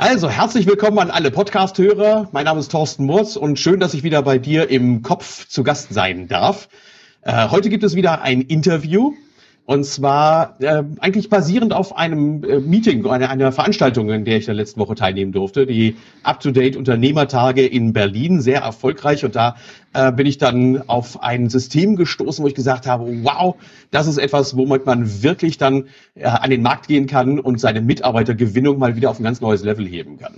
Also, herzlich willkommen an alle Podcast-Hörer. Mein Name ist Thorsten Murz und schön, dass ich wieder bei dir im Kopf zu Gast sein darf. Äh, heute gibt es wieder ein Interview und zwar äh, eigentlich basierend auf einem äh, Meeting, einer, einer Veranstaltung, in der ich in der letzten Woche teilnehmen durfte, die Up-to-Date Unternehmertage in Berlin, sehr erfolgreich. Und da äh, bin ich dann auf ein System gestoßen, wo ich gesagt habe, wow, das ist etwas, womit man wirklich dann äh, an den Markt gehen kann und seine Mitarbeitergewinnung mal wieder auf ein ganz neues Level heben kann.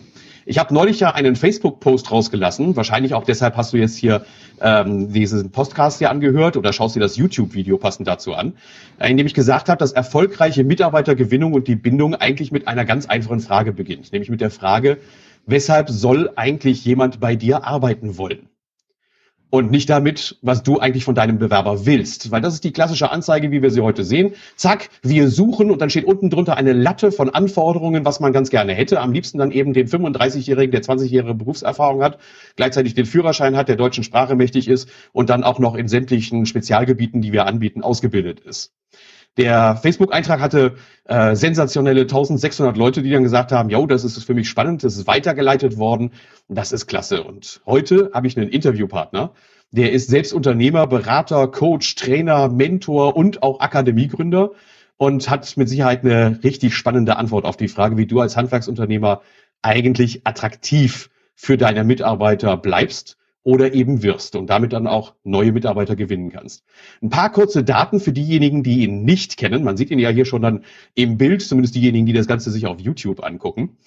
Ich habe neulich ja einen Facebook-Post rausgelassen. Wahrscheinlich auch deshalb hast du jetzt hier ähm, diesen Podcast hier angehört oder schaust dir das YouTube-Video passend dazu an, in dem ich gesagt habe, dass erfolgreiche Mitarbeitergewinnung und die Bindung eigentlich mit einer ganz einfachen Frage beginnt, nämlich mit der Frage, weshalb soll eigentlich jemand bei dir arbeiten wollen? Und nicht damit, was du eigentlich von deinem Bewerber willst. Weil das ist die klassische Anzeige, wie wir sie heute sehen. Zack, wir suchen und dann steht unten drunter eine Latte von Anforderungen, was man ganz gerne hätte. Am liebsten dann eben den 35-Jährigen, der 20-jährige Berufserfahrung hat, gleichzeitig den Führerschein hat, der deutschen Sprache mächtig ist und dann auch noch in sämtlichen Spezialgebieten, die wir anbieten, ausgebildet ist. Der Facebook-Eintrag hatte äh, sensationelle 1600 Leute, die dann gesagt haben, jo, das ist für mich spannend, das ist weitergeleitet worden, das ist klasse. Und heute habe ich einen Interviewpartner, der ist selbst Unternehmer, Berater, Coach, Trainer, Mentor und auch Akademiegründer und hat mit Sicherheit eine richtig spannende Antwort auf die Frage, wie du als Handwerksunternehmer eigentlich attraktiv für deine Mitarbeiter bleibst oder eben wirst und damit dann auch neue Mitarbeiter gewinnen kannst. Ein paar kurze Daten für diejenigen, die ihn nicht kennen. Man sieht ihn ja hier schon dann im Bild, zumindest diejenigen, die das Ganze sich auf YouTube angucken.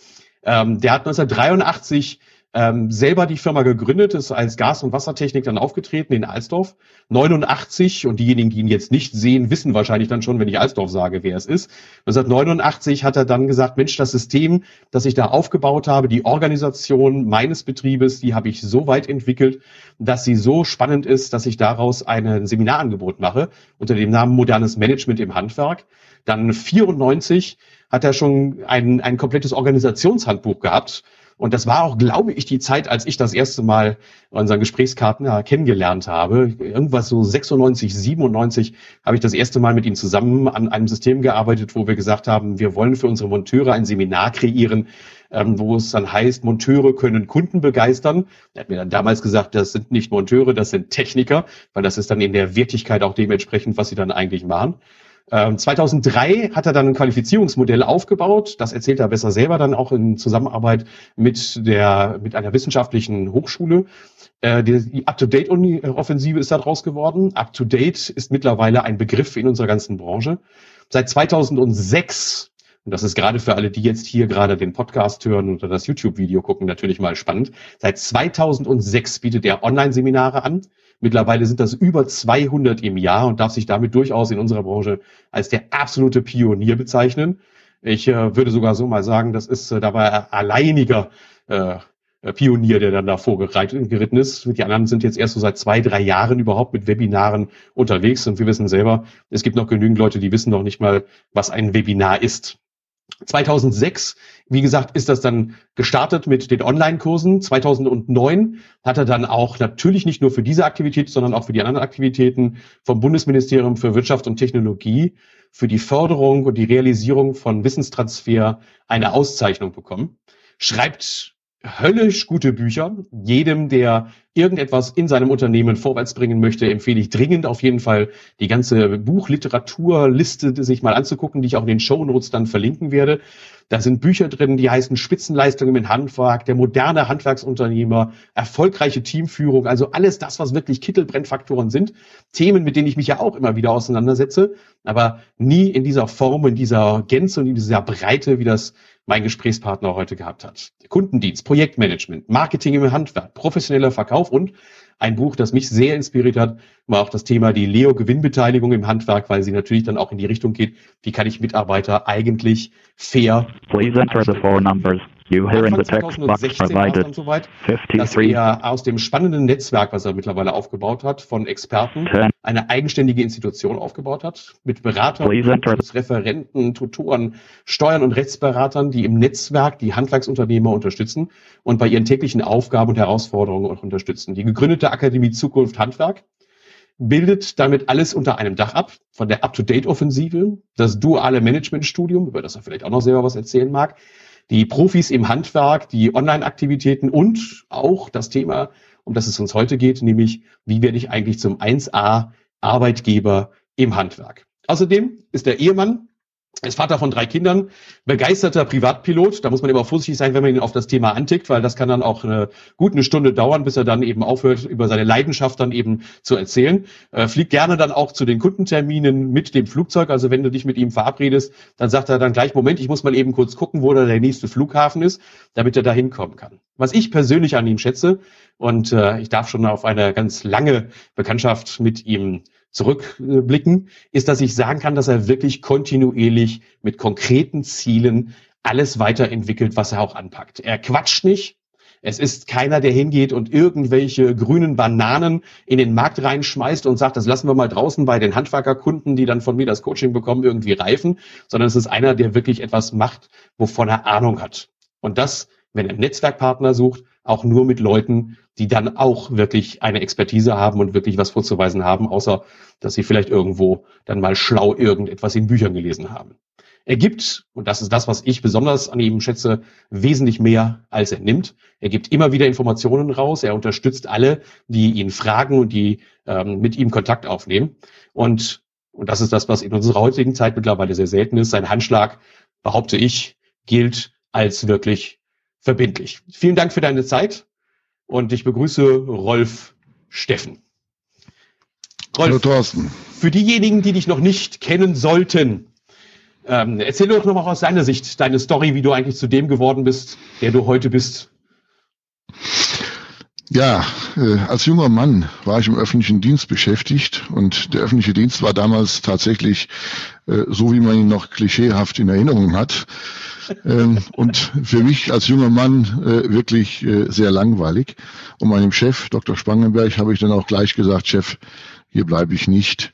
Ähm, der hat 1983 ähm, selber die Firma gegründet, ist als Gas- und Wassertechnik dann aufgetreten in Alsdorf. 89, und diejenigen, die ihn jetzt nicht sehen, wissen wahrscheinlich dann schon, wenn ich Alsdorf sage, wer es ist. 1989 hat er dann gesagt, Mensch, das System, das ich da aufgebaut habe, die Organisation meines Betriebes, die habe ich so weit entwickelt, dass sie so spannend ist, dass ich daraus ein Seminarangebot mache unter dem Namen Modernes Management im Handwerk. Dann 94 hat er schon ein, ein komplettes Organisationshandbuch gehabt, und das war auch, glaube ich, die Zeit, als ich das erste Mal unseren Gesprächspartner kennengelernt habe. Irgendwas so 96, 97 habe ich das erste Mal mit ihm zusammen an einem System gearbeitet, wo wir gesagt haben, wir wollen für unsere Monteure ein Seminar kreieren, ähm, wo es dann heißt, Monteure können Kunden begeistern. Er hat mir dann damals gesagt, das sind nicht Monteure, das sind Techniker, weil das ist dann in der Wirklichkeit auch dementsprechend, was sie dann eigentlich machen. 2003 ähm, hat er dann ein Qualifizierungsmodell aufgebaut. Das erzählt er besser selber dann auch in Zusammenarbeit mit der, mit einer wissenschaftlichen Hochschule. Äh, die Up-to-Date-Offensive ist daraus geworden. Up-to-Date ist mittlerweile ein Begriff in unserer ganzen Branche. Seit 2006 und das ist gerade für alle, die jetzt hier gerade den Podcast hören oder das YouTube-Video gucken, natürlich mal spannend. Seit 2006 bietet er Online-Seminare an. Mittlerweile sind das über 200 im Jahr und darf sich damit durchaus in unserer Branche als der absolute Pionier bezeichnen. Ich äh, würde sogar so mal sagen, das ist äh, dabei alleiniger äh, Pionier, der dann da vorgeritten ist. Die anderen sind jetzt erst so seit zwei, drei Jahren überhaupt mit Webinaren unterwegs und wir wissen selber, es gibt noch genügend Leute, die wissen noch nicht mal, was ein Webinar ist. 2006, wie gesagt, ist das dann gestartet mit den Online-Kursen. 2009 hat er dann auch natürlich nicht nur für diese Aktivität, sondern auch für die anderen Aktivitäten vom Bundesministerium für Wirtschaft und Technologie für die Förderung und die Realisierung von Wissenstransfer eine Auszeichnung bekommen. Schreibt höllisch gute Bücher. Jedem, der irgendetwas in seinem Unternehmen vorwärts bringen möchte, empfehle ich dringend auf jeden Fall die ganze Buchliteraturliste sich mal anzugucken, die ich auch in den Show Notes dann verlinken werde. Da sind Bücher drin, die heißen Spitzenleistungen im Handwerk, der moderne Handwerksunternehmer, erfolgreiche Teamführung, also alles das, was wirklich Kittelbrennfaktoren sind. Themen, mit denen ich mich ja auch immer wieder auseinandersetze, aber nie in dieser Form, in dieser Gänze und in dieser Breite, wie das mein Gesprächspartner heute gehabt hat. Kundendienst, Projektmanagement, Marketing im Handwerk, professioneller Verkauf und ein Buch, das mich sehr inspiriert hat, war auch das Thema die Leo-Gewinnbeteiligung im Handwerk, weil sie natürlich dann auch in die Richtung geht, wie kann ich Mitarbeiter eigentlich fair Please enter the four numbers. You hear in the text box provided. So weit, dass er aus dem spannenden Netzwerk, was er mittlerweile aufgebaut hat, von Experten, eine eigenständige Institution aufgebaut hat, mit Beratern, Referenten, Tutoren, Steuern und Rechtsberatern, die im Netzwerk die Handwerksunternehmer unterstützen und bei ihren täglichen Aufgaben und Herausforderungen auch unterstützen. Die gegründete Akademie Zukunft Handwerk bildet damit alles unter einem Dach ab, von der Up-to-Date-Offensive, das duale Managementstudium, über das er vielleicht auch noch selber was erzählen mag, die Profis im Handwerk, die Online-Aktivitäten und auch das Thema, um das es uns heute geht, nämlich wie werde ich eigentlich zum 1A Arbeitgeber im Handwerk. Außerdem ist der Ehemann ist Vater von drei Kindern, begeisterter Privatpilot. Da muss man immer vorsichtig sein, wenn man ihn auf das Thema antickt, weil das kann dann auch eine, gut eine Stunde dauern, bis er dann eben aufhört, über seine Leidenschaft dann eben zu erzählen. Äh, fliegt gerne dann auch zu den Kundenterminen mit dem Flugzeug. Also wenn du dich mit ihm verabredest, dann sagt er dann gleich, Moment, ich muss mal eben kurz gucken, wo da der nächste Flughafen ist, damit er da hinkommen kann. Was ich persönlich an ihm schätze, und äh, ich darf schon auf eine ganz lange Bekanntschaft mit ihm zurückblicken, ist, dass ich sagen kann, dass er wirklich kontinuierlich mit konkreten Zielen alles weiterentwickelt, was er auch anpackt. Er quatscht nicht. Es ist keiner, der hingeht und irgendwelche grünen Bananen in den Markt reinschmeißt und sagt, das lassen wir mal draußen bei den Handwerkerkunden, die dann von mir das Coaching bekommen, irgendwie reifen, sondern es ist einer, der wirklich etwas macht, wovon er Ahnung hat. Und das, wenn er Netzwerkpartner sucht, auch nur mit Leuten, die dann auch wirklich eine Expertise haben und wirklich was vorzuweisen haben, außer dass sie vielleicht irgendwo dann mal schlau irgendetwas in Büchern gelesen haben. Er gibt, und das ist das, was ich besonders an ihm schätze, wesentlich mehr, als er nimmt. Er gibt immer wieder Informationen raus. Er unterstützt alle, die ihn fragen und die ähm, mit ihm Kontakt aufnehmen. Und, und das ist das, was in unserer heutigen Zeit mittlerweile sehr selten ist. Sein Handschlag, behaupte ich, gilt als wirklich verbindlich. Vielen Dank für deine Zeit und ich begrüße Rolf Steffen. Rolf, Hallo Thorsten. Für diejenigen, die dich noch nicht kennen sollten, ähm, erzähl doch noch mal aus deiner Sicht deine Story, wie du eigentlich zu dem geworden bist, der du heute bist. Ja, äh, als junger Mann war ich im öffentlichen Dienst beschäftigt und der öffentliche Dienst war damals tatsächlich äh, so, wie man ihn noch klischeehaft in Erinnerung hat. Ähm, und für mich als junger Mann äh, wirklich äh, sehr langweilig. Und meinem Chef, Dr. Spangenberg, habe ich dann auch gleich gesagt, Chef, hier bleibe ich nicht.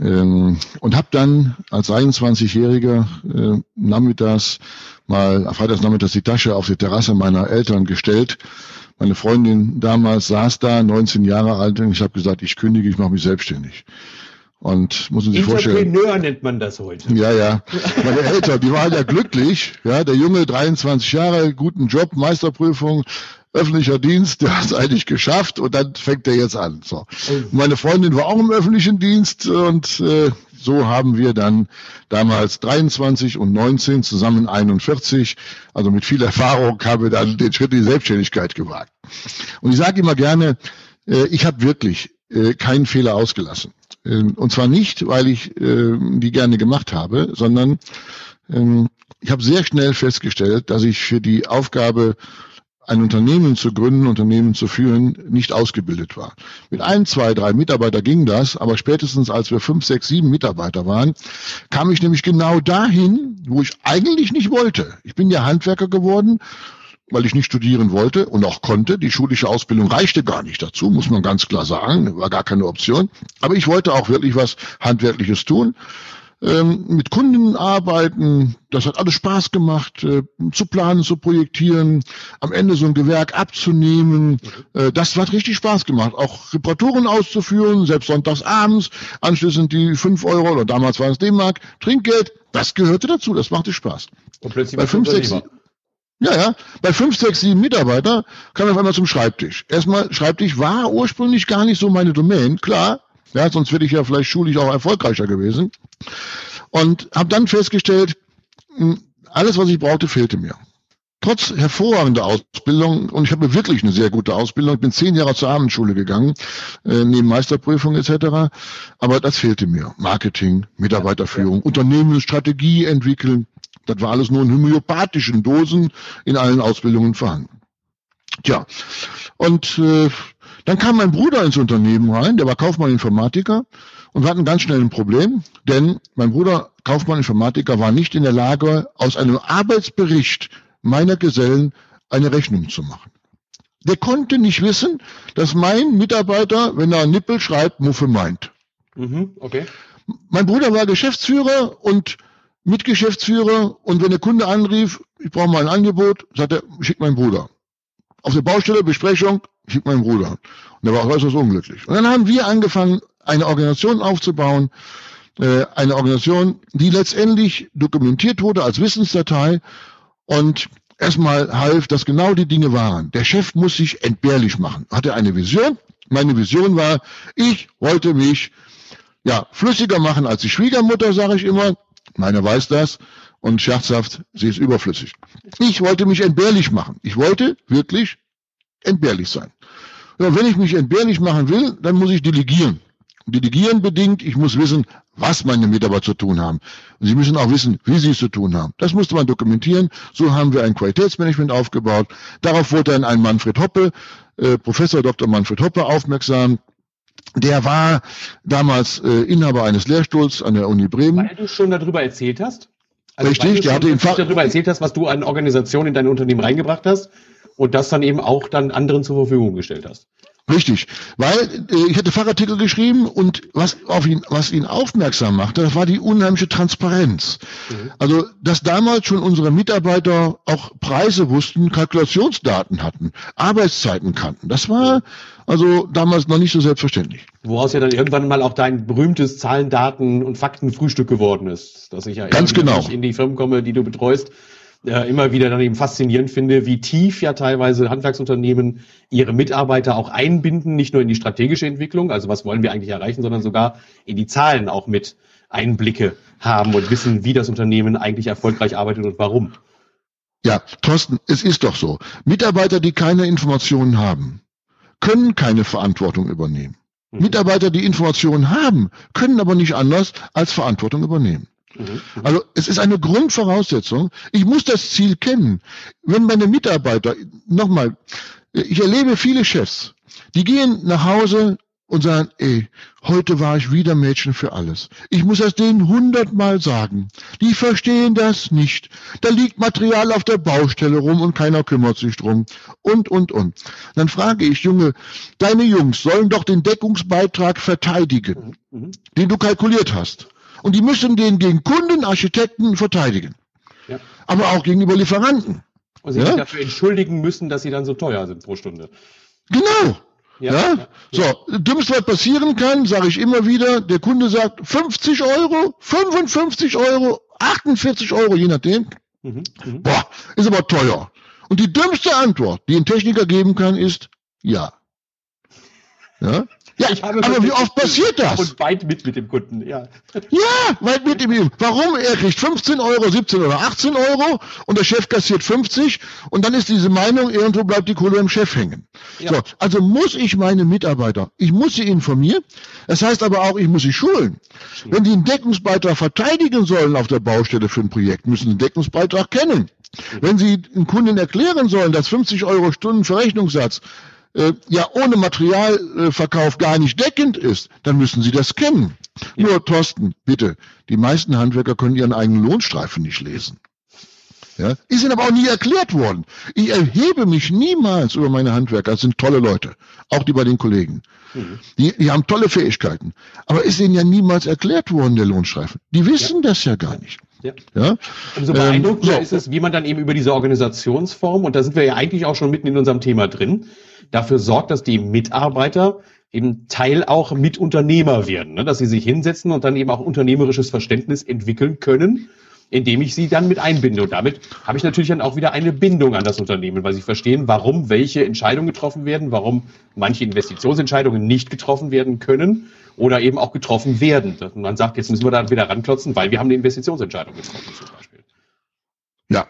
Ähm, und habe dann als 21-Jähriger äh, nachmittags mal, freitags nachmittags die Tasche auf die Terrasse meiner Eltern gestellt. Meine Freundin damals saß da, 19 Jahre alt, und ich habe gesagt, ich kündige, ich mache mich selbstständig. Und muss man sich vorstellen. Entrepreneur nennt man das heute. Ja, ja. Meine Eltern, die waren ja glücklich. Ja, der Junge, 23 Jahre, guten Job, Meisterprüfung, öffentlicher Dienst, der hat es eigentlich geschafft und dann fängt er jetzt an. So. Meine Freundin war auch im öffentlichen Dienst und äh, so haben wir dann damals 23 und 19 zusammen 41, also mit viel Erfahrung haben wir dann den Schritt in die Selbstständigkeit gewagt. Und ich sage immer gerne, äh, ich habe wirklich äh, keinen Fehler ausgelassen. Ähm, und zwar nicht, weil ich äh, die gerne gemacht habe, sondern ähm, ich habe sehr schnell festgestellt, dass ich für die Aufgabe, ein Unternehmen zu gründen, Unternehmen zu führen, nicht ausgebildet war. Mit ein, zwei, drei Mitarbeiter ging das, aber spätestens als wir fünf, sechs, sieben Mitarbeiter waren, kam ich nämlich genau dahin, wo ich eigentlich nicht wollte. Ich bin ja Handwerker geworden weil ich nicht studieren wollte und auch konnte. Die schulische Ausbildung reichte gar nicht dazu, muss man ganz klar sagen, war gar keine Option. Aber ich wollte auch wirklich was Handwerkliches tun. Ähm, mit Kunden arbeiten, das hat alles Spaß gemacht, äh, zu planen, zu projektieren, am Ende so ein Gewerk abzunehmen. Äh, das hat richtig Spaß gemacht. Auch Reparaturen auszuführen, selbst sonntags abends, anschließend die fünf Euro oder damals waren es D-Mark, Trinkgeld, das gehörte dazu, das machte Spaß. Und plötzlich Bei fünf, sechs, ja, ja. Bei fünf, sechs, sieben Mitarbeiter kam ich auf einmal zum Schreibtisch. Erstmal, Schreibtisch war ursprünglich gar nicht so meine Domain, klar. Ja, sonst wäre ich ja vielleicht schulisch auch erfolgreicher gewesen. Und habe dann festgestellt, hm, alles, was ich brauchte, fehlte mir. Trotz hervorragender Ausbildung, und ich habe wirklich eine sehr gute Ausbildung, ich bin zehn Jahre zur Abendschule gegangen, äh, neben Meisterprüfung etc., aber das fehlte mir. Marketing, Mitarbeiterführung, Unternehmensstrategie entwickeln, das war alles nur in homöopathischen Dosen in allen Ausbildungen vorhanden. Tja, und äh, dann kam mein Bruder ins Unternehmen rein, der war Kaufmann Informatiker und wir hatten ganz schnell ein Problem, denn mein Bruder Kaufmann Informatiker war nicht in der Lage, aus einem Arbeitsbericht meiner Gesellen eine Rechnung zu machen. Der konnte nicht wissen, dass mein Mitarbeiter, wenn er Nippel schreibt, Muffe meint. Mhm, okay. Mein Bruder war Geschäftsführer und Mitgeschäftsführer und wenn der Kunde anrief, ich brauche mal ein Angebot, sagt er, schick meinen Bruder. Auf der Baustelle, Besprechung, schick meinen Bruder. Und er war auch äußerst unglücklich. Und dann haben wir angefangen, eine Organisation aufzubauen, äh, eine Organisation, die letztendlich dokumentiert wurde als Wissensdatei und erstmal half, dass genau die Dinge waren. Der Chef muss sich entbehrlich machen. Hatte eine Vision. Meine Vision war, ich wollte mich ja flüssiger machen als die Schwiegermutter, sage ich immer. Meine weiß das und scherzhaft, sie ist überflüssig. Ich wollte mich entbehrlich machen. Ich wollte wirklich entbehrlich sein. Ja, wenn ich mich entbehrlich machen will, dann muss ich delegieren. Delegieren bedingt, ich muss wissen, was meine Mitarbeiter zu tun haben. Und sie müssen auch wissen, wie sie es zu tun haben. Das musste man dokumentieren. So haben wir ein Qualitätsmanagement aufgebaut. Darauf wurde dann ein Manfred Hoppe, äh, Professor Dr. Manfred Hoppe aufmerksam. Der war damals äh, Inhaber eines Lehrstuhls an der Uni Bremen. Weil du schon darüber erzählt hast? Also Richtig, der hatte ihn darüber erzählt hast, was du an Organisationen in dein Unternehmen reingebracht hast und das dann eben auch dann anderen zur Verfügung gestellt hast. Richtig, weil äh, ich hatte Fachartikel geschrieben und was auf ihn, was ihn aufmerksam machte, das war die unheimliche Transparenz. Mhm. Also, dass damals schon unsere Mitarbeiter auch Preise wussten, Kalkulationsdaten hatten, Arbeitszeiten kannten. Das war also damals noch nicht so selbstverständlich. Woraus ja dann irgendwann mal auch dein berühmtes Zahlen, Daten und Faktenfrühstück geworden ist, dass ich ja Ganz genau. in die Firmen komme, die du betreust äh, immer wieder dann eben faszinierend finde, wie tief ja teilweise Handwerksunternehmen ihre Mitarbeiter auch einbinden, nicht nur in die strategische Entwicklung, also was wollen wir eigentlich erreichen, sondern sogar in die Zahlen auch mit Einblicke haben und wissen, wie das Unternehmen eigentlich erfolgreich arbeitet und warum. Ja, Thorsten, es ist doch so. Mitarbeiter, die keine Informationen haben, können keine Verantwortung übernehmen. Mhm. Mitarbeiter, die Informationen haben, können aber nicht anders als Verantwortung übernehmen. Mhm. Also es ist eine Grundvoraussetzung. Ich muss das Ziel kennen. Wenn meine Mitarbeiter, nochmal, ich erlebe viele Chefs, die gehen nach Hause und sagen, ey, heute war ich wieder Mädchen für alles. Ich muss das denen hundertmal sagen. Die verstehen das nicht. Da liegt Material auf der Baustelle rum und keiner kümmert sich drum. Und, und, und. Dann frage ich, Junge, deine Jungs sollen doch den Deckungsbeitrag verteidigen, mhm. den du kalkuliert hast und die müssen den gegen Kunden, Architekten verteidigen. Ja. Aber auch gegenüber Lieferanten. Und sie ja? sich dafür entschuldigen müssen, dass sie dann so teuer sind pro Stunde. Genau. Ja, ja? So, dümmst was passieren kann, sage ich immer wieder, der Kunde sagt 50 Euro, 55 Euro, 48 Euro, je nachdem. Mhm, mh. Boah, ist aber teuer. Und die dümmste Antwort, die ein Techniker geben kann, ist ja. Ja? Ja, aber wie oft passiert das? Und weit mit mit dem Kunden, ja. Ja, weit mit ihm. Warum? Er kriegt 15 Euro, 17 oder 18 Euro und der Chef kassiert 50 und dann ist diese Meinung, irgendwo bleibt die Kohle im Chef hängen. Ja. So, also muss ich meine Mitarbeiter, ich muss sie informieren. Das heißt aber auch, ich muss sie schulen. Wenn die einen Deckungsbeitrag verteidigen sollen auf der Baustelle für ein Projekt, müssen sie einen Deckungsbeitrag kennen. Wenn Sie den Kunden erklären sollen, dass 50 Euro Stunden Verrechnungssatz äh, ja ohne Materialverkauf gar nicht deckend ist, dann müssen Sie das kennen. Ja. Nur, Thorsten, bitte, die meisten Handwerker können ihren eigenen Lohnstreifen nicht lesen. Ja, ist ihnen aber auch nie erklärt worden. Ich erhebe mich niemals über meine Handwerker. Das sind tolle Leute. Auch die bei den Kollegen. Mhm. Die, die haben tolle Fähigkeiten. Aber ist ihnen ja niemals erklärt worden, der Lohnstreifen. Die wissen ja. das ja gar nicht. Ja. ja? Umso beeindruckender ähm, so. ist es, wie man dann eben über diese Organisationsform, und da sind wir ja eigentlich auch schon mitten in unserem Thema drin, dafür sorgt, dass die Mitarbeiter eben Teil auch Mitunternehmer werden, ne? dass sie sich hinsetzen und dann eben auch unternehmerisches Verständnis entwickeln können, indem ich sie dann mit einbinde. Und damit habe ich natürlich dann auch wieder eine Bindung an das Unternehmen, weil sie verstehen, warum welche Entscheidungen getroffen werden, warum manche Investitionsentscheidungen nicht getroffen werden können oder eben auch getroffen werden. Und man sagt, jetzt müssen wir da wieder ranklotzen, weil wir haben eine Investitionsentscheidung getroffen zum Beispiel. Ja,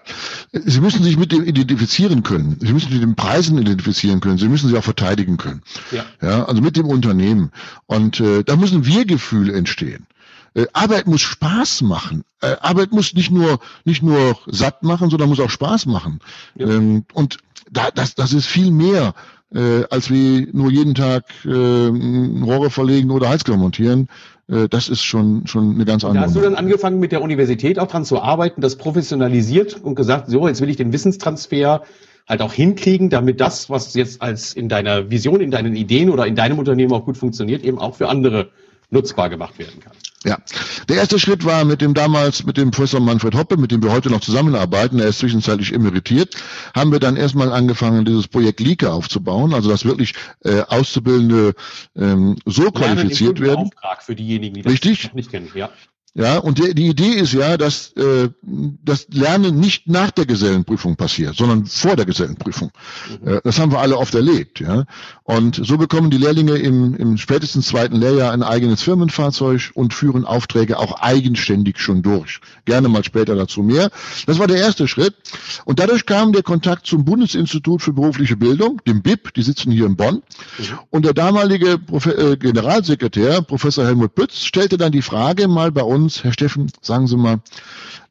Sie müssen sich mit dem identifizieren können. Sie müssen sich mit den Preisen identifizieren können. Sie müssen sie auch verteidigen können. Ja. ja also mit dem Unternehmen. Und äh, da muss ein Wir-Gefühl entstehen. Äh, Arbeit muss Spaß machen. Äh, Arbeit muss nicht nur nicht nur satt machen, sondern muss auch Spaß machen. Ja. Ähm, und da, das, das ist viel mehr äh, als wie nur jeden Tag äh, Rohre verlegen oder Heizkörper montieren. Äh, das ist schon, schon eine ganz andere. Da hast du dann angefangen mit der Universität auch dran zu arbeiten, das professionalisiert und gesagt, so, jetzt will ich den Wissenstransfer halt auch hinkriegen, damit das, was jetzt als in deiner Vision, in deinen Ideen oder in deinem Unternehmen auch gut funktioniert, eben auch für andere nutzbar gemacht werden kann. Ja, der erste Schritt war mit dem damals, mit dem Professor Manfred Hoppe, mit dem wir heute noch zusammenarbeiten, er ist zwischenzeitlich emeritiert, haben wir dann erstmal angefangen, dieses Projekt Lieke aufzubauen, also dass wirklich äh, Auszubildende ähm, so qualifiziert werden. Auftrag für diejenigen, die das Richtig? nicht kennen, ja. Ja, und die, die Idee ist ja, dass äh, das Lernen nicht nach der Gesellenprüfung passiert, sondern vor der Gesellenprüfung. Mhm. Äh, das haben wir alle oft erlebt. Ja, und so bekommen die Lehrlinge im, im spätestens zweiten Lehrjahr ein eigenes Firmenfahrzeug und führen Aufträge auch eigenständig schon durch. Gerne mal später dazu mehr. Das war der erste Schritt. Und dadurch kam der Kontakt zum Bundesinstitut für berufliche Bildung, dem BIP. Die sitzen hier in Bonn. Mhm. Und der damalige Prof äh, Generalsekretär, Professor Helmut Pütz, stellte dann die Frage mal bei uns uns, Herr Steffen, sagen Sie mal,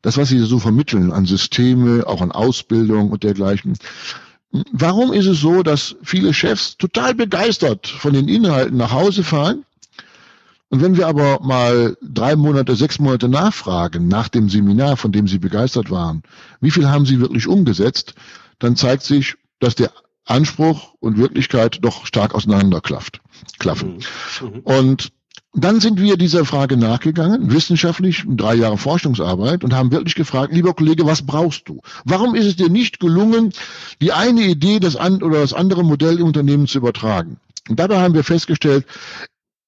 das, was Sie so vermitteln an Systeme, auch an Ausbildung und dergleichen, warum ist es so, dass viele Chefs total begeistert von den Inhalten nach Hause fahren? Und wenn wir aber mal drei Monate, sechs Monate nachfragen nach dem Seminar, von dem Sie begeistert waren, wie viel haben Sie wirklich umgesetzt, dann zeigt sich, dass der Anspruch und Wirklichkeit doch stark auseinanderklafft. Klaffen. Mhm. Mhm. Und dann sind wir dieser Frage nachgegangen, wissenschaftlich, drei Jahre Forschungsarbeit und haben wirklich gefragt, lieber Kollege, was brauchst du? Warum ist es dir nicht gelungen, die eine Idee das an, oder das andere Modell im Unternehmen zu übertragen? Und dabei haben wir festgestellt,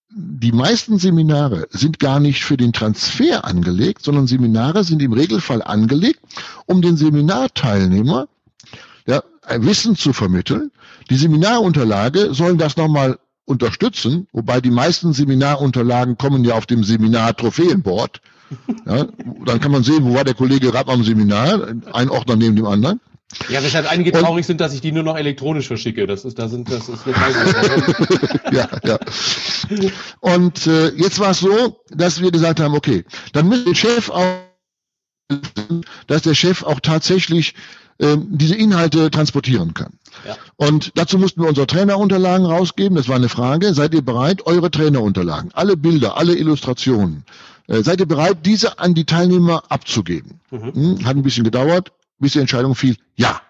die meisten Seminare sind gar nicht für den Transfer angelegt, sondern Seminare sind im Regelfall angelegt, um den Seminarteilnehmer ja, Wissen zu vermitteln. Die Seminarunterlage sollen das nochmal unterstützen, wobei die meisten Seminarunterlagen kommen ja auf dem Seminar-Trophäenboard. Ja, dann kann man sehen, wo war der Kollege gerade am Seminar, ein Ordner neben dem anderen. Ja, weshalb einige und, traurig sind, dass ich die nur noch elektronisch verschicke. Das ist, da sind, das ist Ja, ja. Und äh, jetzt war es so, dass wir gesagt haben, okay, dann müssen der Chef auch, dass der Chef auch tatsächlich ähm, diese Inhalte transportieren kann. Ja. Und dazu mussten wir unsere Trainerunterlagen rausgeben. Das war eine Frage. Seid ihr bereit, eure Trainerunterlagen, alle Bilder, alle Illustrationen, äh, seid ihr bereit, diese an die Teilnehmer abzugeben? Mhm. Hm, hat ein bisschen gedauert, bis die Entscheidung fiel, ja.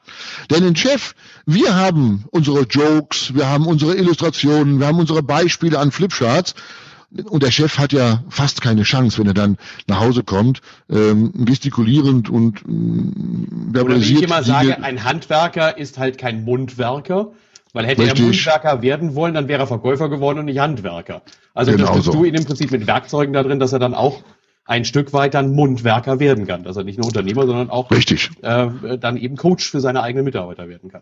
Denn den Chef, wir haben unsere Jokes, wir haben unsere Illustrationen, wir haben unsere Beispiele an Flipcharts und der Chef hat ja fast keine Chance, wenn er dann nach Hause kommt, ähm, gestikulierend und ähm, verbalisiert. Oder wie ich immer sage, ein Handwerker ist halt kein Mundwerker. Weil hätte Richtig. er Mundwerker werden wollen, dann wäre er Verkäufer geworden und nicht Handwerker. Also genau unterstützt so. du ihn im Prinzip mit Werkzeugen da drin, dass er dann auch ein Stück weit dann Mundwerker werden kann. Dass er nicht nur Unternehmer, sondern auch Richtig. Äh, dann eben Coach für seine eigenen Mitarbeiter werden kann.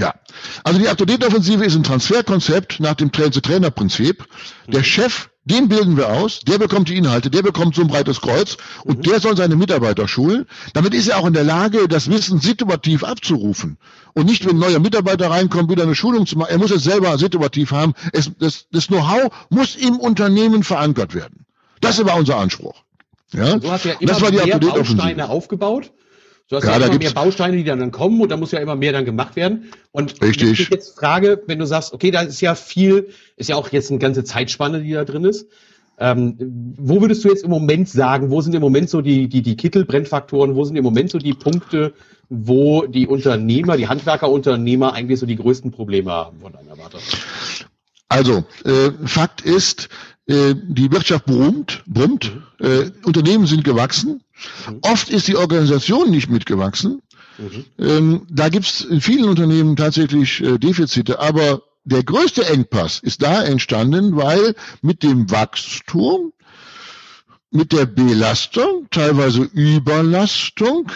Ja, also die Up-to-Date-Offensive ist ein Transferkonzept nach dem Train-to-Trainer-Prinzip. Der mhm. Chef, den bilden wir aus, der bekommt die Inhalte, der bekommt so ein breites Kreuz und mhm. der soll seine Mitarbeiter schulen. Damit ist er auch in der Lage, das Wissen situativ abzurufen. Und nicht, wenn ein neuer Mitarbeiter reinkommt, wieder eine Schulung zu machen. Er muss es selber situativ haben. Es, das das Know-how muss im Unternehmen verankert werden. Das war unser Anspruch. Ja? Du hast ja immer das war die mehr Bausteine aufgebaut Du hast ja, ja immer mehr Bausteine, die dann, dann kommen und da muss ja immer mehr dann gemacht werden. Und Richtig. wenn ich jetzt frage, wenn du sagst, okay, da ist ja viel, ist ja auch jetzt eine ganze Zeitspanne, die da drin ist. Ähm, wo würdest du jetzt im Moment sagen, wo sind im Moment so die, die, die Kittelbrennfaktoren, wo sind im Moment so die Punkte, wo die Unternehmer, die Handwerkerunternehmer eigentlich so die größten Probleme haben von deiner Warte? Also, äh, Fakt ist, äh, die Wirtschaft brummt, brummt, äh, Unternehmen sind gewachsen, mhm. oft ist die Organisation nicht mitgewachsen. Mhm. Ähm, da gibt es in vielen Unternehmen tatsächlich äh, Defizite, aber der größte Engpass ist da entstanden, weil mit dem Wachstum, mit der Belastung, teilweise Überlastung,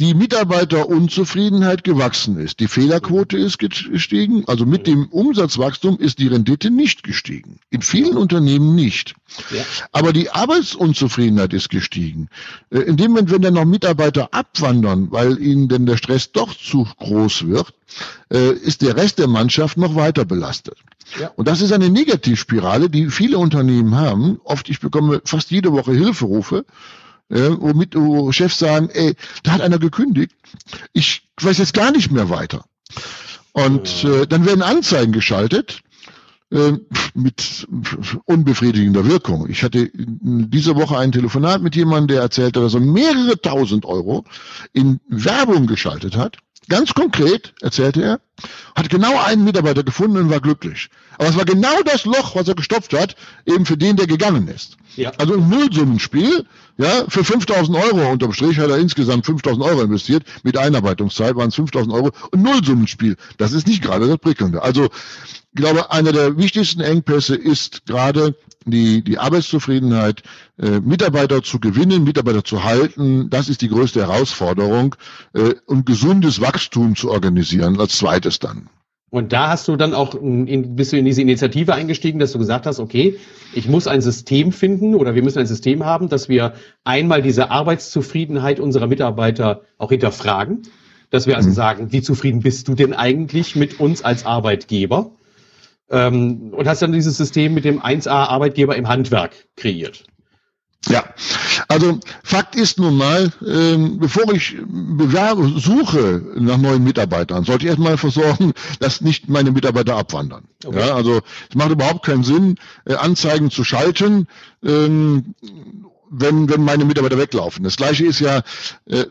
die Mitarbeiterunzufriedenheit gewachsen ist. Die Fehlerquote ist gestiegen, also mit dem Umsatzwachstum ist die Rendite nicht gestiegen. In vielen Unternehmen nicht. Ja. Aber die Arbeitsunzufriedenheit ist gestiegen. Äh, in dem Moment, wenn dann noch Mitarbeiter abwandern, weil ihnen denn der Stress doch zu groß wird, äh, ist der Rest der Mannschaft noch weiter belastet. Ja. Und das ist eine Negativspirale, die viele Unternehmen haben. Oft, ich bekomme fast jede Woche Hilferufe ja, womit wo Chefs sagen, ey, da hat einer gekündigt, ich weiß jetzt gar nicht mehr weiter. Und äh, dann werden Anzeigen geschaltet äh, mit unbefriedigender Wirkung. Ich hatte diese Woche ein Telefonat mit jemandem, der erzählte, dass er mehrere tausend Euro in Werbung geschaltet hat. Ganz konkret erzählte er, Hat genau einen Mitarbeiter gefunden und war glücklich. Aber es war genau das Loch, was er gestopft hat, eben für den, der gegangen ist. Ja. Also ein Nullsummenspiel, ja, für 5000 Euro unterm Strich hat er insgesamt 5000 Euro investiert. Mit Einarbeitungszeit waren es 5000 Euro. Und Nullsummenspiel, das ist nicht gerade das Prickelnde. Also, ich glaube, einer der wichtigsten Engpässe ist gerade die, die Arbeitszufriedenheit, äh, Mitarbeiter zu gewinnen, Mitarbeiter zu halten. Das ist die größte Herausforderung. Äh, und gesundes Wachstum zu organisieren als zweites dann. Und da hast du dann auch, in, bist du in diese Initiative eingestiegen, dass du gesagt hast, okay, ich muss ein System finden oder wir müssen ein System haben, dass wir einmal diese Arbeitszufriedenheit unserer Mitarbeiter auch hinterfragen. Dass wir also mhm. sagen, wie zufrieden bist du denn eigentlich mit uns als Arbeitgeber? Ähm, und hast dann dieses System mit dem 1A Arbeitgeber im Handwerk kreiert. Ja, also Fakt ist nun mal, ähm, bevor ich bewerbe, suche nach neuen Mitarbeitern, sollte ich erstmal versorgen, dass nicht meine Mitarbeiter abwandern. Okay. Ja, also es macht überhaupt keinen Sinn, äh, Anzeigen zu schalten, ähm, wenn, wenn meine Mitarbeiter weglaufen. Das gleiche ist ja, äh,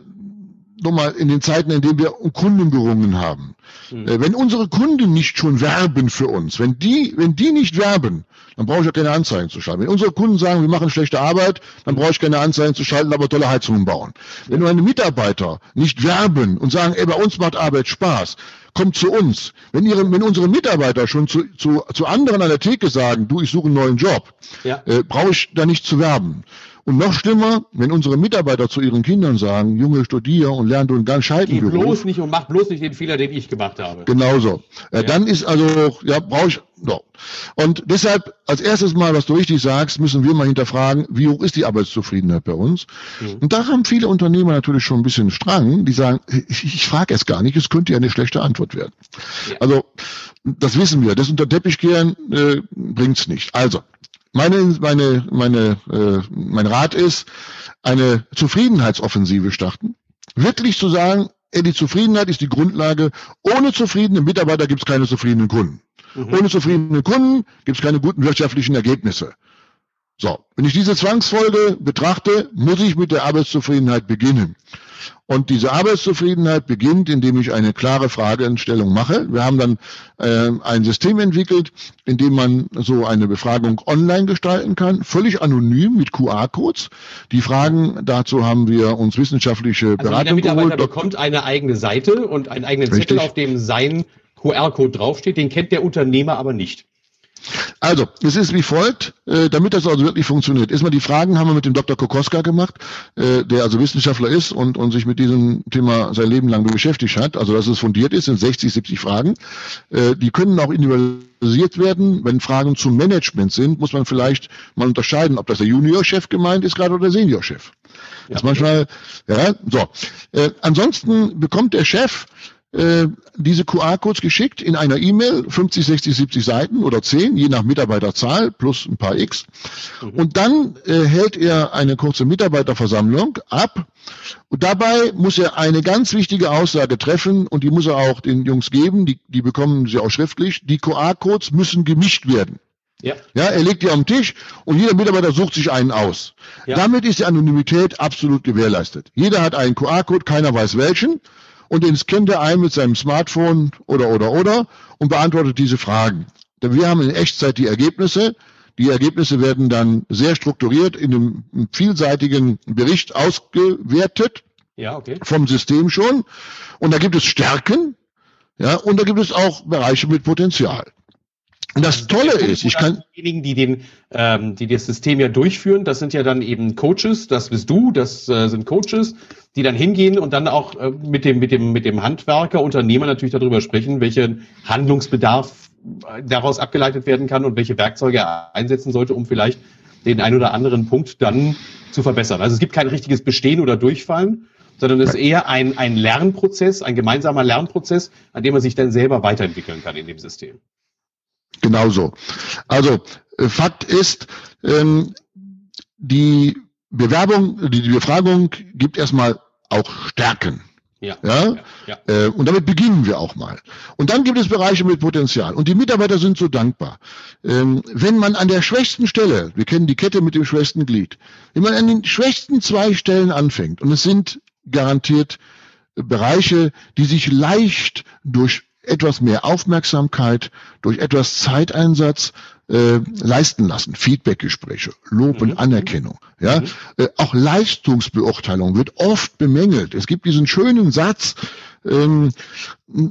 nochmal in den Zeiten, in denen wir um Kunden gerungen haben. Mhm. wenn unsere Kunden nicht schon werben für uns, wenn die, wenn die nicht werben, dann brauche ich ja keine Anzeigen zu schalten. Wenn unsere Kunden sagen, wir machen schlechte Arbeit, dann brauche ich keine Anzeigen zu schalten, aber tolle Heizungen bauen. Ja. Wenn meine Mitarbeiter nicht werben und sagen, ey, bei uns macht Arbeit Spaß, kommt zu uns. Wenn, ihre, wenn unsere Mitarbeiter schon zu, zu, zu anderen an der Theke sagen, du, ich suche einen neuen Job, ja. äh, brauche ich da nicht zu werben. Und noch schlimmer, wenn unsere Mitarbeiter zu ihren Kindern sagen, Junge, studier und lern du einen ganz scheiten Geh bloß nicht und mach bloß nicht den Fehler, den ich gemacht habe. Genauso. Äh, ja. Dann ist also, ja, brauche ich, no. Und deshalb, als erstes Mal, was du richtig sagst, müssen wir mal hinterfragen, wie hoch ist die Arbeitszufriedenheit bei uns? Mhm. Und da haben viele Unternehmer natürlich schon ein bisschen Strang, die sagen, ich, ich frage es gar nicht, es könnte ja eine schlechte Antwort werden. Ja. Also, das wissen wir, das unter Teppich kehren äh, bringt's nicht. Also, meine, meine, meine, äh, mein Rat ist, eine Zufriedenheitsoffensive starten. Wirklich zu sagen, ey, die Zufriedenheit ist die Grundlage. Ohne zufriedene Mitarbeiter gibt es keine zufriedenen Kunden. Mhm. Ohne zufriedene Kunden gibt es keine guten wirtschaftlichen Ergebnisse. So, wenn ich diese Zwangsfolge betrachte, muss ich mit der Arbeitszufriedenheit beginnen. Und diese Arbeitszufriedenheit beginnt, indem ich eine klare Fragestellung mache. Wir haben dann äh, ein System entwickelt, in dem man so eine Befragung online gestalten kann, völlig anonym mit QR-Codes. Die Fragen dazu haben wir uns wissenschaftliche also Beratung jeder Mitarbeiter geholt. bekommt eine eigene Seite und einen eigenen Richtig. Zettel, auf dem sein QR-Code draufsteht. Den kennt der Unternehmer aber nicht. Also, es ist wie folgt, äh, damit das also wirklich funktioniert. Erstmal die Fragen haben wir mit dem Dr. Kokoska gemacht, äh, der also Wissenschaftler ist und, und sich mit diesem Thema sein Leben lang beschäftigt hat. Also, dass es fundiert ist, sind 60, 70 Fragen. Äh, die können auch individualisiert werden. Wenn Fragen zum Management sind, muss man vielleicht mal unterscheiden, ob das der Juniorchef gemeint ist gerade oder der Seniorchef. Ja. Das ist manchmal, ja, so. Äh, ansonsten bekommt der Chef äh, diese QR-Codes geschickt in einer E-Mail, 50, 60, 70 Seiten oder 10, je nach Mitarbeiterzahl plus ein paar X. Mhm. Und dann äh, hält er eine kurze Mitarbeiterversammlung ab. Und dabei muss er eine ganz wichtige Aussage treffen und die muss er auch den Jungs geben, die, die bekommen sie auch schriftlich. Die QR-Codes müssen gemischt werden. Ja. ja, er legt die am Tisch und jeder Mitarbeiter sucht sich einen aus. Ja. Damit ist die Anonymität absolut gewährleistet. Jeder hat einen QR-Code, keiner weiß welchen und den scannt er ein mit seinem Smartphone oder, oder, oder und beantwortet diese Fragen. Denn wir haben in Echtzeit die Ergebnisse. Die Ergebnisse werden dann sehr strukturiert in einem vielseitigen Bericht ausgewertet. Ja, okay. Vom System schon. Und da gibt es Stärken. Ja, und da gibt es auch Bereiche mit Potenzial. Und das Tolle ist, ich kann. Diejenigen, die den, ähm, die das System ja durchführen, das sind ja dann eben Coaches, das bist du, das äh, sind Coaches, die dann hingehen und dann auch äh, mit dem, mit dem, mit dem Handwerker, Unternehmer natürlich darüber sprechen, welchen Handlungsbedarf äh, daraus abgeleitet werden kann und welche Werkzeuge er einsetzen sollte, um vielleicht den ein oder anderen Punkt dann zu verbessern. Also es gibt kein richtiges Bestehen oder Durchfallen, sondern es ist eher ein, ein Lernprozess, ein gemeinsamer Lernprozess, an dem man sich dann selber weiterentwickeln kann in dem System. Genauso. Also äh, Fakt ist, ähm, die Bewerbung, die, die Befragung gibt erstmal auch Stärken. Ja. ja? ja, ja. Äh, und damit beginnen wir auch mal. Und dann gibt es Bereiche mit Potenzial. Und die Mitarbeiter sind so dankbar. Ähm, wenn man an der schwächsten Stelle, wir kennen die Kette mit dem schwächsten Glied, wenn man an den schwächsten zwei Stellen anfängt, und es sind garantiert Bereiche, die sich leicht durch etwas mehr Aufmerksamkeit, durch etwas Zeiteinsatz äh, leisten lassen. Feedbackgespräche, Lob mhm. und Anerkennung. Ja, mhm. äh, auch Leistungsbeurteilung wird oft bemängelt. Es gibt diesen schönen Satz: ähm,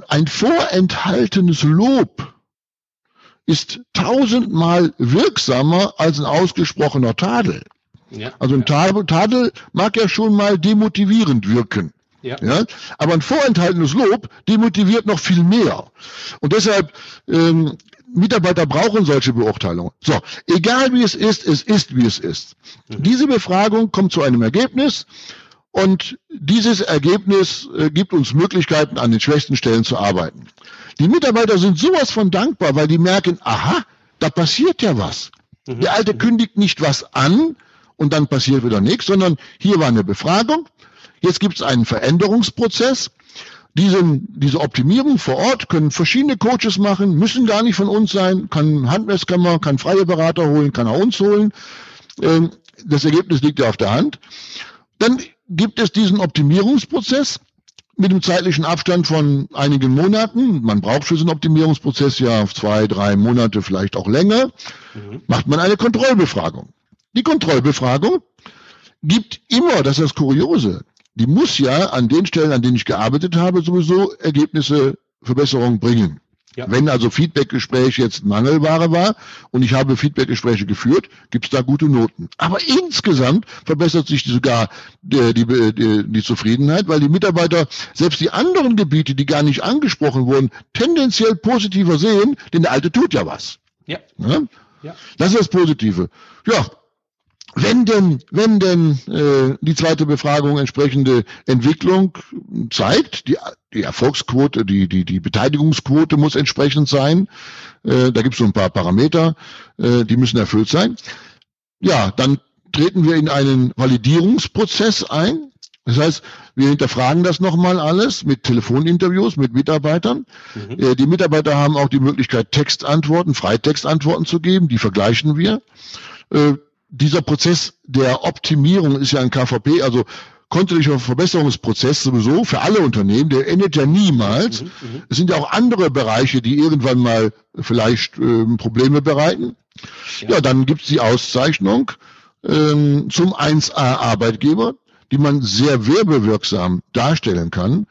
Ein vorenthaltenes Lob ist tausendmal wirksamer als ein ausgesprochener Tadel. Ja, also ein ja. Tadel mag ja schon mal demotivierend wirken. Ja. ja. Aber ein vorenthaltenes Lob demotiviert noch viel mehr. Und deshalb, ähm, Mitarbeiter brauchen solche Beurteilungen. So, egal wie es ist, es ist, wie es ist. Mhm. Diese Befragung kommt zu einem Ergebnis und dieses Ergebnis äh, gibt uns Möglichkeiten, an den schwächsten Stellen zu arbeiten. Die Mitarbeiter sind sowas von dankbar, weil die merken, aha, da passiert ja was. Mhm. Der Alte kündigt nicht was an und dann passiert wieder nichts, sondern hier war eine Befragung, Jetzt gibt es einen Veränderungsprozess. Diesen, diese Optimierung vor Ort können verschiedene Coaches machen, müssen gar nicht von uns sein, kann Handmesskammer, kann freie Berater holen, kann auch uns holen. Ähm, das Ergebnis liegt ja auf der Hand. Dann gibt es diesen Optimierungsprozess mit einem zeitlichen Abstand von einigen Monaten. Man braucht für so einen Optimierungsprozess ja zwei, drei Monate, vielleicht auch länger. Mhm. Macht man eine Kontrollbefragung. Die Kontrollbefragung gibt immer, das ist das Kuriose, die muss ja an den Stellen, an denen ich gearbeitet habe, sowieso Ergebnisse, Verbesserungen bringen. Ja. Wenn also Feedbackgespräch jetzt Mangelware war und ich habe Feedbackgespräche geführt, gibt es da gute Noten. Aber insgesamt verbessert sich sogar die, die, die, die Zufriedenheit, weil die Mitarbeiter selbst die anderen Gebiete, die gar nicht angesprochen wurden, tendenziell positiver sehen, denn der Alte tut ja was. Ja. ja? ja. Das ist das Positive. Ja, wenn denn, wenn denn äh, die zweite Befragung entsprechende Entwicklung zeigt, die, die Erfolgsquote, die, die, die Beteiligungsquote muss entsprechend sein, äh, da gibt es so ein paar Parameter, äh, die müssen erfüllt sein. Ja, dann treten wir in einen Validierungsprozess ein. Das heißt, wir hinterfragen das nochmal alles mit Telefoninterviews mit Mitarbeitern. Mhm. Äh, die Mitarbeiter haben auch die Möglichkeit, Textantworten, Freitextantworten zu geben. Die vergleichen wir. Dieser Prozess der Optimierung ist ja ein KVP, also kontinuierlicher Verbesserungsprozess sowieso für alle Unternehmen, der endet ja niemals. Mhm, mhm, es sind ja auch andere Bereiche, die irgendwann mal vielleicht äh, Probleme bereiten. Ja, ja dann gibt's die Auszeichnung ähm, zum 1A-Arbeitgeber, die man sehr werbewirksam darstellen kann.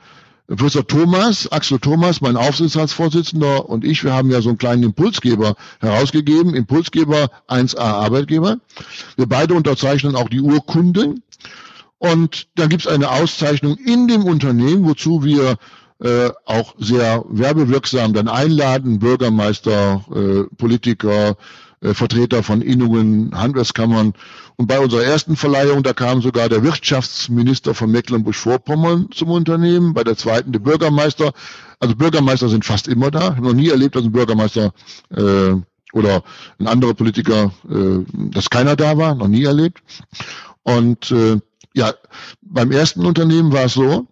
Professor Thomas, Axel Thomas, mein Aufsichtsratsvorsitzender und ich, wir haben ja so einen kleinen Impulsgeber herausgegeben, Impulsgeber 1a Arbeitgeber. Wir beide unterzeichnen auch die Urkunde. Und da gibt es eine Auszeichnung in dem Unternehmen, wozu wir äh, auch sehr werbewirksam dann einladen, Bürgermeister, äh, Politiker, Vertreter von Innungen, Handwerkskammern. Und bei unserer ersten Verleihung, da kam sogar der Wirtschaftsminister von Mecklenburg-Vorpommern zum Unternehmen, bei der zweiten der Bürgermeister. Also Bürgermeister sind fast immer da. Ich habe noch nie erlebt, dass ein Bürgermeister äh, oder ein anderer Politiker, äh, dass keiner da war, noch nie erlebt. Und äh, ja, beim ersten Unternehmen war es so,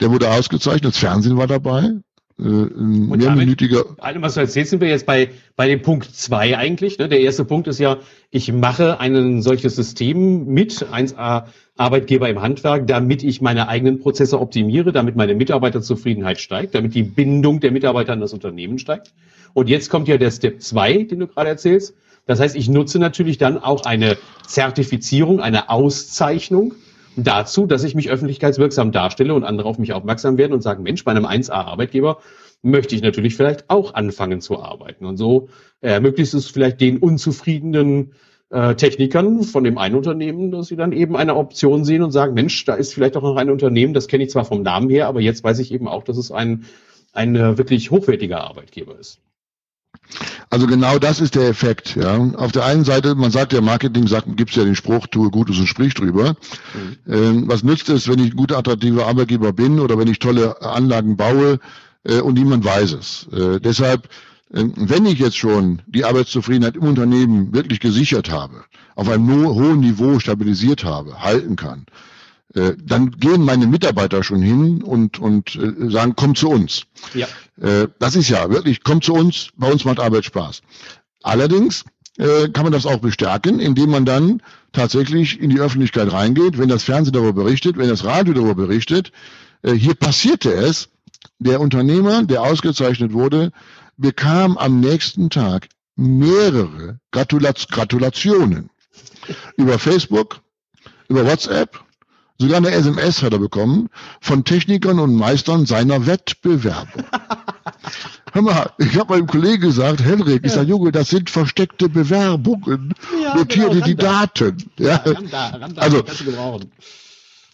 der wurde ausgezeichnet, das Fernsehen war dabei, äh, ein und mehrminütiger. Allem, was du erzählst, sind wir jetzt bei, bei dem Punkt zwei eigentlich. Ne? Der erste Punkt ist ja, ich mache ein solches System mit 1a Arbeitgeber im Handwerk, damit ich meine eigenen Prozesse optimiere, damit meine Mitarbeiterzufriedenheit steigt, damit die Bindung der Mitarbeiter an das Unternehmen steigt. Und jetzt kommt ja der Step zwei, den du gerade erzählst. Das heißt, ich nutze natürlich dann auch eine Zertifizierung, eine Auszeichnung dazu, dass ich mich öffentlichkeitswirksam darstelle und andere auf mich aufmerksam werden und sagen, Mensch, bei einem 1A-Arbeitgeber möchte ich natürlich vielleicht auch anfangen zu arbeiten. Und so ermöglicht es vielleicht den unzufriedenen äh, Technikern von dem einen Unternehmen, dass sie dann eben eine Option sehen und sagen, Mensch, da ist vielleicht auch noch ein Unternehmen, das kenne ich zwar vom Namen her, aber jetzt weiß ich eben auch, dass es ein, ein wirklich hochwertiger Arbeitgeber ist. Also genau das ist der Effekt. Ja. Auf der einen Seite, man sagt ja, Marketing sagt, gibt es ja den Spruch, tue Gutes und sprich drüber. Mhm. Ähm, was nützt es, wenn ich ein guter, attraktiver Arbeitgeber bin oder wenn ich tolle Anlagen baue äh, und niemand weiß es. Äh, deshalb, äh, wenn ich jetzt schon die Arbeitszufriedenheit im Unternehmen wirklich gesichert habe, auf einem hohen Niveau stabilisiert habe, halten kann, äh, dann gehen meine Mitarbeiter schon hin und, und äh, sagen, komm zu uns. Ja. Äh, das ist ja wirklich, komm zu uns, bei uns macht Arbeit Spaß. Allerdings äh, kann man das auch bestärken, indem man dann tatsächlich in die Öffentlichkeit reingeht, wenn das Fernsehen darüber berichtet, wenn das Radio darüber berichtet, äh, hier passierte es, der Unternehmer, der ausgezeichnet wurde, bekam am nächsten Tag mehrere Gratulat Gratulationen über Facebook, über WhatsApp, sogar eine SMS hat er bekommen von Technikern und Meistern seiner Wettbewerber. Hör mal, ich habe meinem Kollegen gesagt, Henrik, ja. ich sage, Junge, das sind versteckte Bewerbungen. Ja, Notiere genau, die Daten. Ja, ja Randa, Randa, also,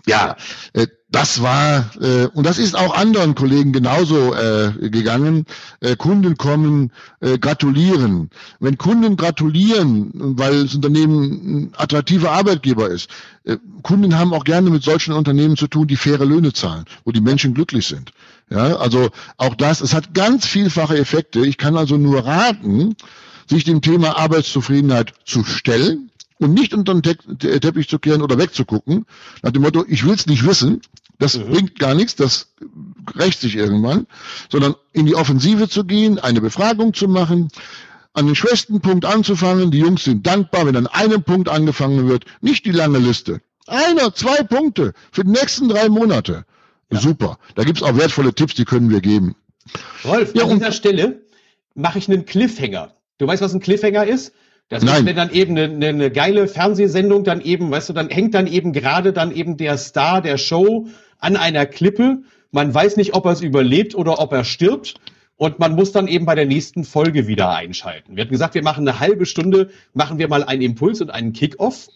ja, äh, das war, äh, und das ist auch anderen Kollegen genauso äh, gegangen. Äh, Kunden kommen, äh, gratulieren. Wenn Kunden gratulieren, weil das Unternehmen ein attraktiver Arbeitgeber ist, äh, Kunden haben auch gerne mit solchen Unternehmen zu tun, die faire Löhne zahlen, wo die Menschen glücklich sind. Ja, also auch das, es hat ganz vielfache Effekte. Ich kann also nur raten, sich dem Thema Arbeitszufriedenheit zu stellen und nicht unter den Te Teppich zu kehren oder wegzugucken, nach dem Motto, ich will es nicht wissen, das mhm. bringt gar nichts, das rächt sich irgendwann, sondern in die Offensive zu gehen, eine Befragung zu machen, an den schwächsten Punkt anzufangen. Die Jungs sind dankbar, wenn an einem Punkt angefangen wird, nicht die lange Liste. Einer, zwei Punkte für die nächsten drei Monate. Ja. Super. Da gibt's auch wertvolle Tipps, die können wir geben. Rolf, ja, an dieser Stelle mache ich einen Cliffhanger. Du weißt, was ein Cliffhanger ist? Das Nein. ist, wenn dann eben eine, eine, geile Fernsehsendung dann eben, weißt du, dann hängt dann eben gerade dann eben der Star der Show an einer Klippe. Man weiß nicht, ob er es überlebt oder ob er stirbt. Und man muss dann eben bei der nächsten Folge wieder einschalten. Wir hatten gesagt, wir machen eine halbe Stunde, machen wir mal einen Impuls und einen Kick-Off.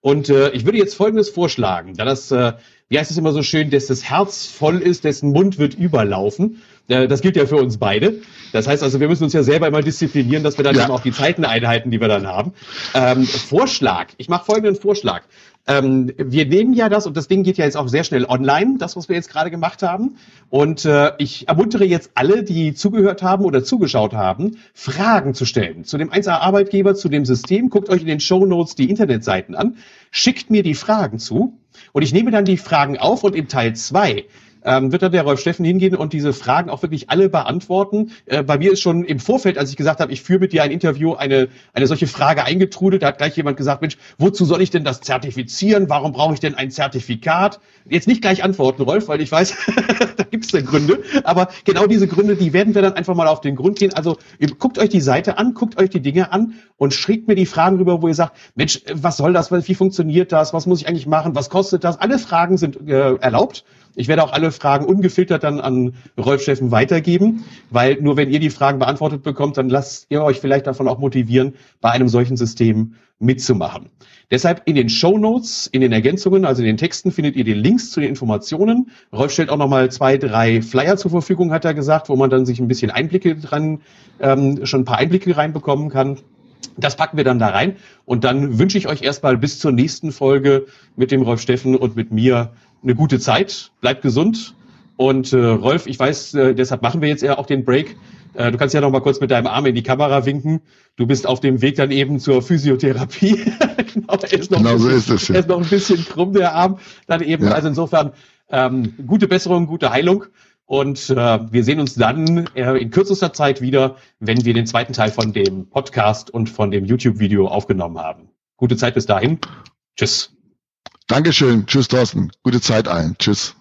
Und äh, ich würde jetzt Folgendes vorschlagen, da das, äh, wie heißt es immer so schön, dass das Herz voll ist, dessen Mund wird überlaufen. Äh, das gilt ja für uns beide. Das heißt also, wir müssen uns ja selber immer disziplinieren, dass wir dann ja. eben auch die Zeiten einhalten, die wir dann haben. Ähm, Vorschlag. Ich mache folgenden Vorschlag. Ähm, wir nehmen ja das und das Ding geht ja jetzt auch sehr schnell online, das, was wir jetzt gerade gemacht haben. Und äh, ich ermuntere jetzt alle, die zugehört haben oder zugeschaut haben, Fragen zu stellen zu dem 1A Arbeitgeber, zu dem System. Guckt euch in den Show Notes die Internetseiten an, schickt mir die Fragen zu und ich nehme dann die Fragen auf und im Teil zwei ähm, wird dann der Rolf Steffen hingehen und diese Fragen auch wirklich alle beantworten. Äh, bei mir ist schon im Vorfeld, als ich gesagt habe, ich führe mit dir ein Interview, eine, eine solche Frage eingetrudelt. Da hat gleich jemand gesagt, Mensch, wozu soll ich denn das zertifizieren? Warum brauche ich denn ein Zertifikat? Jetzt nicht gleich antworten, Rolf, weil ich weiß, da gibt es ja Gründe. Aber genau diese Gründe, die werden wir dann einfach mal auf den Grund gehen. Also guckt euch die Seite an, guckt euch die Dinge an und schickt mir die Fragen rüber, wo ihr sagt, Mensch, was soll das? Wie funktioniert das? Was muss ich eigentlich machen? Was kostet das? Alle Fragen sind äh, erlaubt. Ich werde auch alle Fragen ungefiltert dann an Rolf Steffen weitergeben, weil nur wenn ihr die Fragen beantwortet bekommt, dann lasst ihr euch vielleicht davon auch motivieren, bei einem solchen System mitzumachen. Deshalb in den Show Notes, in den Ergänzungen, also in den Texten findet ihr die Links zu den Informationen. Rolf stellt auch nochmal zwei, drei Flyer zur Verfügung, hat er gesagt, wo man dann sich ein bisschen Einblicke dran, ähm, schon ein paar Einblicke reinbekommen kann. Das packen wir dann da rein. Und dann wünsche ich euch erstmal bis zur nächsten Folge mit dem Rolf Steffen und mit mir eine gute Zeit. Bleibt gesund. Und äh, Rolf, ich weiß, äh, deshalb machen wir jetzt ja auch den Break. Äh, du kannst ja noch mal kurz mit deinem Arm in die Kamera winken. Du bist auf dem Weg dann eben zur Physiotherapie. genau, er ist noch genau so ist es. Ja. Er ist noch ein bisschen krumm, der Arm. Dann eben, ja. also insofern ähm, gute Besserung, gute Heilung. Und äh, wir sehen uns dann äh, in kürzester Zeit wieder, wenn wir den zweiten Teil von dem Podcast und von dem YouTube-Video aufgenommen haben. Gute Zeit bis dahin. Tschüss. Dankeschön. Tschüss, Thorsten. Gute Zeit allen. Tschüss.